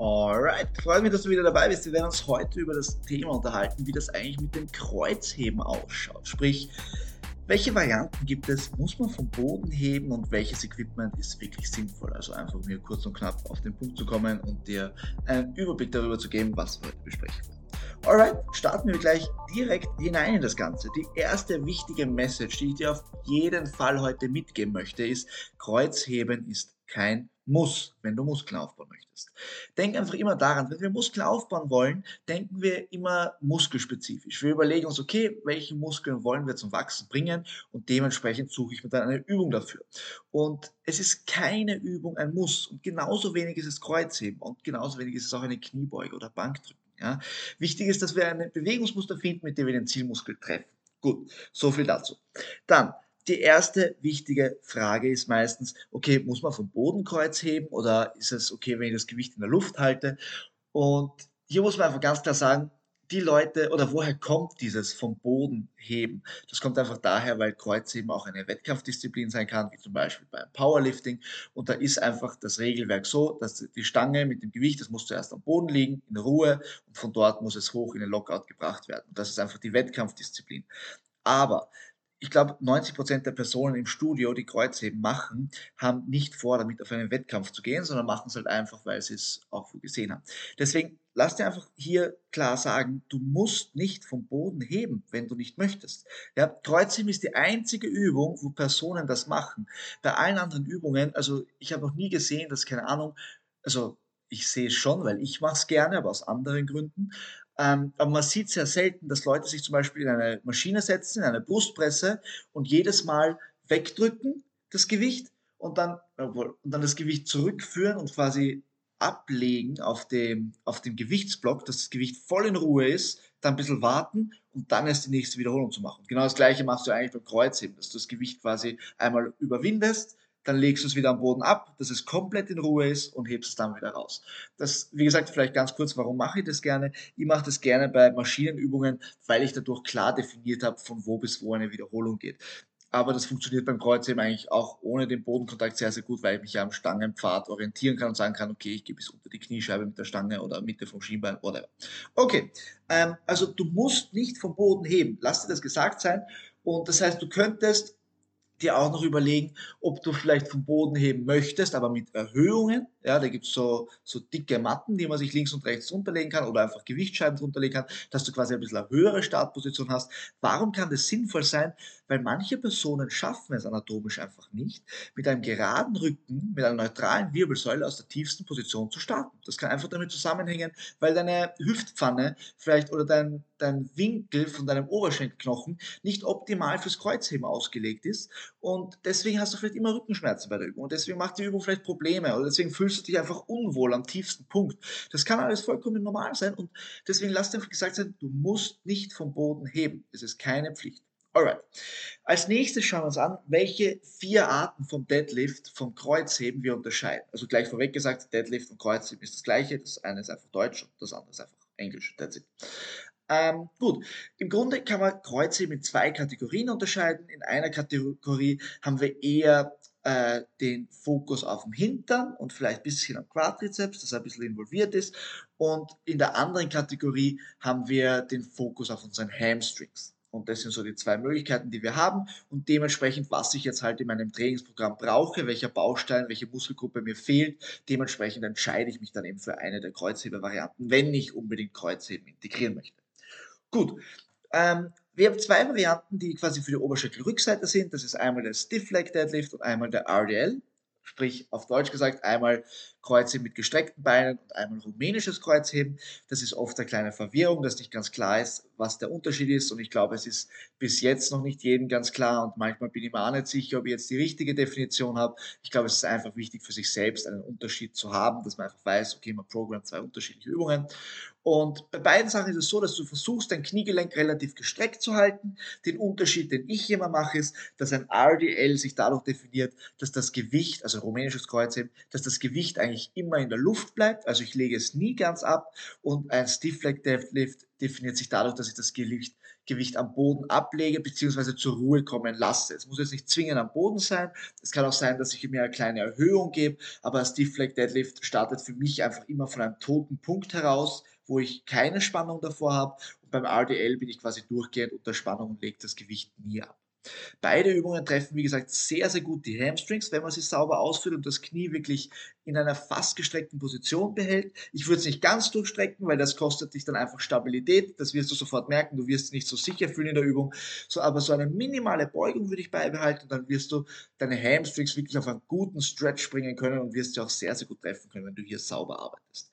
Alright, freut mich, dass du wieder dabei bist. Wir werden uns heute über das Thema unterhalten, wie das eigentlich mit dem Kreuzheben ausschaut. Sprich, welche Varianten gibt es? Muss man vom Boden heben und welches Equipment ist wirklich sinnvoll? Also einfach mir kurz und knapp auf den Punkt zu kommen und dir einen Überblick darüber zu geben, was wir heute besprechen wollen. Alright, starten wir gleich direkt hinein in das Ganze. Die erste wichtige Message, die ich dir auf jeden Fall heute mitgeben möchte, ist, Kreuzheben ist kein muss, wenn du Muskeln aufbauen möchtest. Denk einfach immer daran, wenn wir Muskeln aufbauen wollen, denken wir immer muskelspezifisch. Wir überlegen uns, okay, welche Muskeln wollen wir zum Wachsen bringen und dementsprechend suche ich mir dann eine Übung dafür. Und es ist keine Übung ein Muss und genauso wenig ist es Kreuzheben und genauso wenig ist es auch eine Kniebeuge oder Bankdrücken. Ja? Wichtig ist, dass wir ein Bewegungsmuster finden, mit dem wir den Zielmuskel treffen. Gut, so viel dazu. Dann die erste wichtige Frage ist meistens, okay, muss man vom Bodenkreuz heben oder ist es okay, wenn ich das Gewicht in der Luft halte? Und hier muss man einfach ganz klar sagen, die Leute oder woher kommt dieses vom Boden heben? Das kommt einfach daher, weil Kreuzheben auch eine Wettkampfdisziplin sein kann, wie zum Beispiel beim Powerlifting. Und da ist einfach das Regelwerk so, dass die Stange mit dem Gewicht, das muss zuerst am Boden liegen, in Ruhe und von dort muss es hoch in den Lockout gebracht werden. Und das ist einfach die Wettkampfdisziplin. Aber ich glaube, 90 Prozent der Personen im Studio, die Kreuzheben machen, haben nicht vor, damit auf einen Wettkampf zu gehen, sondern machen es halt einfach, weil sie es auch gesehen haben. Deswegen lass dir einfach hier klar sagen, du musst nicht vom Boden heben, wenn du nicht möchtest. Ja, Kreuzheben ist die einzige Übung, wo Personen das machen. Bei allen anderen Übungen, also ich habe noch nie gesehen, dass, keine Ahnung, also ich sehe es schon, weil ich mache es gerne, aber aus anderen Gründen. Ähm, aber man sieht sehr selten, dass Leute sich zum Beispiel in eine Maschine setzen, in eine Brustpresse und jedes Mal wegdrücken, das Gewicht, und dann, und dann das Gewicht zurückführen und quasi ablegen auf dem, auf dem Gewichtsblock, dass das Gewicht voll in Ruhe ist, dann ein bisschen warten und dann erst die nächste Wiederholung zu machen. Genau das gleiche machst du eigentlich beim Kreuzheben, dass du das Gewicht quasi einmal überwindest, dann legst du es wieder am Boden ab, dass es komplett in Ruhe ist und hebst es dann wieder raus. Das, wie gesagt, vielleicht ganz kurz, warum mache ich das gerne? Ich mache das gerne bei Maschinenübungen, weil ich dadurch klar definiert habe, von wo bis wo eine Wiederholung geht. Aber das funktioniert beim Kreuzheben eigentlich auch ohne den Bodenkontakt sehr, sehr gut, weil ich mich ja am Stangenpfad orientieren kann und sagen kann, okay, ich gehe bis unter die Kniescheibe mit der Stange oder Mitte vom Schienbein, whatever. Okay, ähm, also du musst nicht vom Boden heben. Lass dir das gesagt sein. Und das heißt, du könntest dir auch noch überlegen, ob du vielleicht vom Boden heben möchtest, aber mit Erhöhungen. Ja, da gibt's so, so dicke Matten, die man sich links und rechts runterlegen kann oder einfach Gewichtsscheiben runterlegen kann, dass du quasi ein bisschen eine höhere Startposition hast. Warum kann das sinnvoll sein? Weil manche Personen schaffen es anatomisch einfach nicht, mit einem geraden Rücken, mit einer neutralen Wirbelsäule aus der tiefsten Position zu starten. Das kann einfach damit zusammenhängen, weil deine Hüftpfanne vielleicht oder dein, dein Winkel von deinem Oberschenkelknochen nicht optimal fürs Kreuzheben ausgelegt ist und deswegen hast du vielleicht immer Rückenschmerzen bei der Übung und deswegen macht die Übung vielleicht Probleme oder deswegen fühlst du dich einfach unwohl am tiefsten Punkt. Das kann alles vollkommen normal sein und deswegen lass dir gesagt sein, du musst nicht vom Boden heben. Es ist keine Pflicht. Alright. Als nächstes schauen wir uns an, welche vier Arten vom Deadlift, vom Kreuzheben wir unterscheiden. Also gleich vorweg gesagt, Deadlift und Kreuzheben ist das gleiche. Das eine ist einfach Deutsch und das andere ist einfach Englisch. That's it. Ähm, gut, im Grunde kann man Kreuzheben in zwei Kategorien unterscheiden. In einer Kategorie haben wir eher äh, den Fokus auf dem Hintern und vielleicht ein bisschen am Quadrizeps, das ein bisschen involviert ist. Und in der anderen Kategorie haben wir den Fokus auf unseren Hamstrings. Und das sind so die zwei Möglichkeiten, die wir haben. Und dementsprechend, was ich jetzt halt in meinem Trainingsprogramm brauche, welcher Baustein, welche Muskelgruppe mir fehlt, dementsprechend entscheide ich mich dann eben für eine der Kreuzhebervarianten, wenn ich unbedingt Kreuzheben integrieren möchte. Gut. Ähm, wir haben zwei Varianten, die quasi für die Oberschenkelrückseite sind. Das ist einmal der Stiff Leg Deadlift und einmal der RDL. Sprich, auf Deutsch gesagt, einmal Kreuzheben mit gestreckten Beinen und einmal rumänisches Kreuzheben. Das ist oft eine kleine Verwirrung, dass nicht ganz klar ist, was der Unterschied ist. Und ich glaube, es ist bis jetzt noch nicht jedem ganz klar. Und manchmal bin ich mir auch nicht sicher, ob ich jetzt die richtige Definition habe. Ich glaube, es ist einfach wichtig für sich selbst, einen Unterschied zu haben, dass man einfach weiß, okay, man programmt zwei unterschiedliche Übungen. Und bei beiden Sachen ist es so, dass du versuchst, dein Kniegelenk relativ gestreckt zu halten. Den Unterschied, den ich immer mache, ist, dass ein RDL sich dadurch definiert, dass das Gewicht, also rumänisches Kreuzheben, dass das Gewicht eigentlich immer in der Luft bleibt. Also ich lege es nie ganz ab. Und ein Stiff Leg Deadlift definiert sich dadurch, dass ich das Gewicht Gewicht am Boden ablege bzw. zur Ruhe kommen lasse. Es muss jetzt nicht zwingend am Boden sein. Es kann auch sein, dass ich mir eine kleine Erhöhung gebe, aber Stiff Leg Deadlift startet für mich einfach immer von einem toten Punkt heraus, wo ich keine Spannung davor habe. Und beim RDL bin ich quasi durchgehend unter Spannung und lege das Gewicht nie ab. Beide Übungen treffen, wie gesagt, sehr, sehr gut die Hamstrings, wenn man sie sauber ausführt und das Knie wirklich in einer fast gestreckten Position behält. Ich würde es nicht ganz durchstrecken, weil das kostet dich dann einfach Stabilität. Das wirst du sofort merken. Du wirst nicht so sicher fühlen in der Übung. So, aber so eine minimale Beugung würde ich beibehalten. Dann wirst du deine Hamstrings wirklich auf einen guten Stretch bringen können und wirst sie auch sehr, sehr gut treffen können, wenn du hier sauber arbeitest.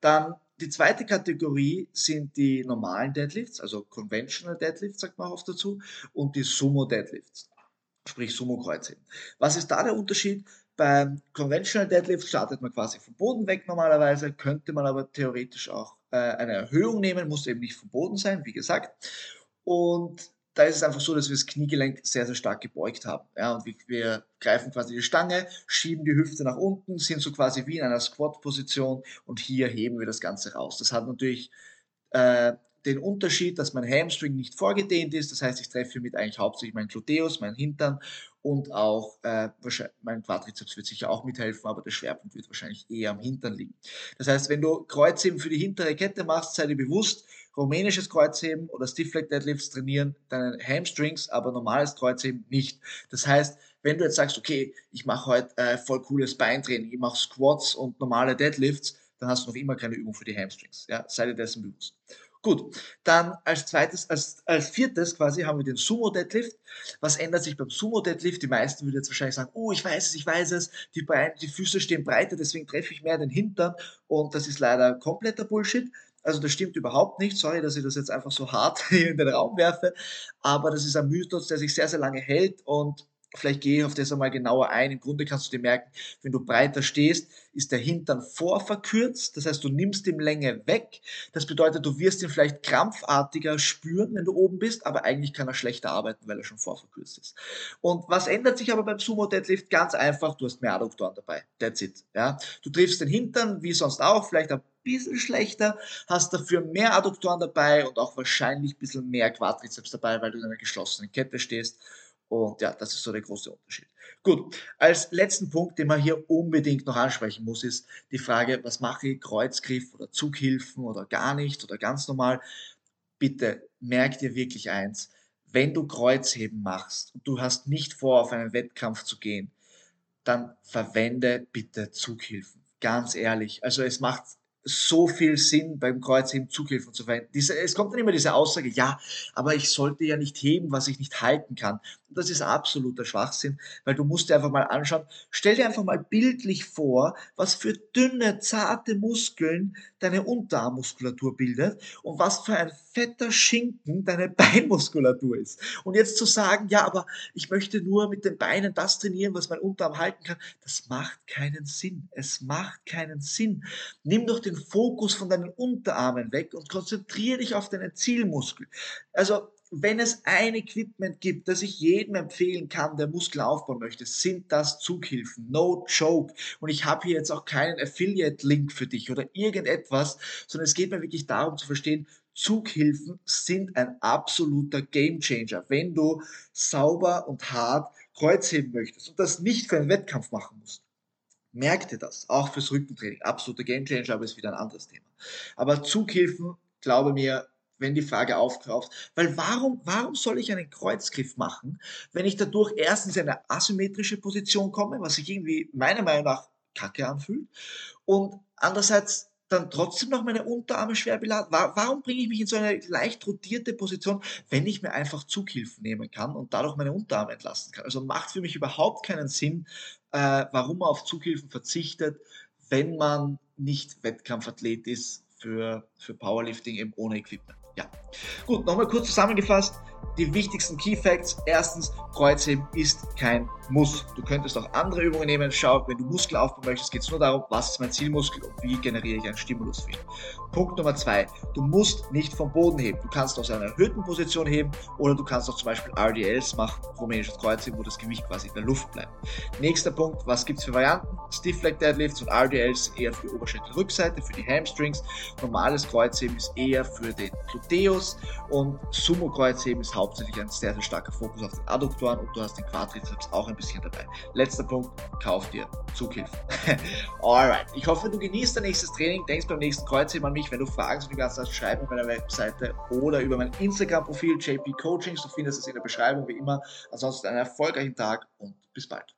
Dann die zweite Kategorie sind die normalen Deadlifts, also Conventional Deadlifts sagt man oft dazu, und die Sumo Deadlifts, sprich Sumo Kreuzheben. Was ist da der Unterschied? Beim Conventional Deadlift startet man quasi vom Boden weg normalerweise, könnte man aber theoretisch auch äh, eine Erhöhung nehmen, muss eben nicht vom Boden sein, wie gesagt. Und da ist es einfach so, dass wir das Kniegelenk sehr, sehr stark gebeugt haben. Ja, und wir, greifen quasi die Stange, schieben die Hüfte nach unten, sind so quasi wie in einer Squat-Position und hier heben wir das Ganze raus. Das hat natürlich äh, den Unterschied, dass mein Hamstring nicht vorgedehnt ist. Das heißt, ich treffe mit eigentlich hauptsächlich meinen Gluteus, meinen Hintern und auch äh, mein Quadrizeps wird sicher auch mithelfen, aber der Schwerpunkt wird wahrscheinlich eher am Hintern liegen. Das heißt, wenn du Kreuzheben für die hintere Kette machst, sei dir bewusst, rumänisches Kreuzheben oder Stiff Leg Deadlifts trainieren deine Hamstrings, aber normales Kreuzheben nicht. Das heißt, wenn du jetzt sagst, okay, ich mache heute äh, voll cooles Beintraining, ich mache Squats und normale Deadlifts, dann hast du noch immer keine Übung für die Hamstrings. Ja, sei dir dessen bewusst. Gut, dann als zweites, als, als viertes quasi haben wir den Sumo Deadlift. Was ändert sich beim Sumo Deadlift? Die meisten würden jetzt wahrscheinlich sagen, oh, ich weiß es, ich weiß es, die, Beine, die Füße stehen breiter, deswegen treffe ich mehr den Hintern und das ist leider kompletter Bullshit. Also das stimmt überhaupt nicht. Sorry, dass ich das jetzt einfach so hart hier in den Raum werfe. Aber das ist ein Mythos, der sich sehr, sehr lange hält und Vielleicht gehe ich auf das einmal genauer ein. Im Grunde kannst du dir merken, wenn du breiter stehst, ist der Hintern vorverkürzt. Das heißt, du nimmst ihm Länge weg. Das bedeutet, du wirst ihn vielleicht krampfartiger spüren, wenn du oben bist, aber eigentlich kann er schlechter arbeiten, weil er schon vorverkürzt ist. Und was ändert sich aber beim Sumo Deadlift? Ganz einfach, du hast mehr Adduktoren dabei. That's it. Ja? Du triffst den Hintern, wie sonst auch, vielleicht ein bisschen schlechter, hast dafür mehr Adduktoren dabei und auch wahrscheinlich ein bisschen mehr Quadrizeps dabei, weil du in einer geschlossenen Kette stehst. Und ja, das ist so der große Unterschied. Gut, als letzten Punkt, den man hier unbedingt noch ansprechen muss, ist die Frage, was mache ich, Kreuzgriff oder Zughilfen oder gar nicht oder ganz normal. Bitte merk dir wirklich eins, wenn du Kreuzheben machst und du hast nicht vor, auf einen Wettkampf zu gehen, dann verwende bitte Zughilfen. Ganz ehrlich. Also es macht so viel Sinn beim Kreuzheben Zughilfen zu verwenden. Diese, es kommt dann immer diese Aussage, ja, aber ich sollte ja nicht heben, was ich nicht halten kann. Und das ist absoluter Schwachsinn, weil du musst dir einfach mal anschauen, stell dir einfach mal bildlich vor, was für dünne, zarte Muskeln deine Unterarmmuskulatur bildet und was für ein fetter Schinken deine Beinmuskulatur ist. Und jetzt zu sagen, ja, aber ich möchte nur mit den Beinen das trainieren, was mein Unterarm halten kann, das macht keinen Sinn. Es macht keinen Sinn. Nimm doch den den Fokus von deinen Unterarmen weg und konzentriere dich auf deinen Zielmuskel. Also wenn es ein Equipment gibt, das ich jedem empfehlen kann, der Muskel aufbauen möchte, sind das Zughilfen. No joke. Und ich habe hier jetzt auch keinen Affiliate-Link für dich oder irgendetwas, sondern es geht mir wirklich darum zu verstehen, Zughilfen sind ein absoluter Gamechanger, wenn du sauber und hart Kreuzheben möchtest und das nicht für einen Wettkampf machen musst. Merkt ihr das, auch fürs Rückentraining. Absoluter Gamechanger, aber ist wieder ein anderes Thema. Aber Zughilfen, glaube mir, wenn die Frage aufkauft, weil warum, warum soll ich einen Kreuzgriff machen, wenn ich dadurch erstens in eine asymmetrische Position komme, was sich irgendwie meiner Meinung nach kacke anfühlt, und andererseits dann trotzdem noch meine Unterarme schwer beladen? Warum bringe ich mich in so eine leicht rotierte Position, wenn ich mir einfach Zughilfen nehmen kann und dadurch meine Unterarme entlasten kann? Also macht für mich überhaupt keinen Sinn, äh, warum man auf Zughilfen verzichtet, wenn man nicht Wettkampfathlet ist für, für Powerlifting eben ohne Equipment. Ja. Gut, nochmal kurz zusammengefasst die wichtigsten Key Facts. Erstens, Kreuzheben ist kein Muss. Du könntest auch andere Übungen nehmen. Schau, wenn du Muskel aufbauen möchtest, geht es nur darum, was ist mein Zielmuskel und wie generiere ich einen Stimulus für ihn. Punkt Nummer zwei, du musst nicht vom Boden heben. Du kannst aus einer erhöhten Position heben oder du kannst auch zum Beispiel RDLs machen, rumänisches Kreuzheben, wo das Gewicht quasi in der Luft bleibt. Nächster Punkt, was gibt es für Varianten? Stiff Leg Deadlifts und RDLs eher für die Oberschenkelrückseite, für die Hamstrings. Normales Kreuzheben ist eher für den Gluteus und Sumo-Kreuzheben ist hauptsächlich ein sehr, sehr starker Fokus auf den Adduktoren und du hast den Quadrizeps auch ein bisschen dabei. Letzter Punkt, kauf dir Zughilfen. Alright, ich hoffe, du genießt dein nächstes Training, denkst beim nächsten Kreuzheben an mich. Wenn du Fragen zu dem Ganzen hast, schreib auf meiner Webseite oder über mein Instagram-Profil JP Coachings. Du findest es in der Beschreibung wie immer. Ansonsten einen erfolgreichen Tag und bis bald.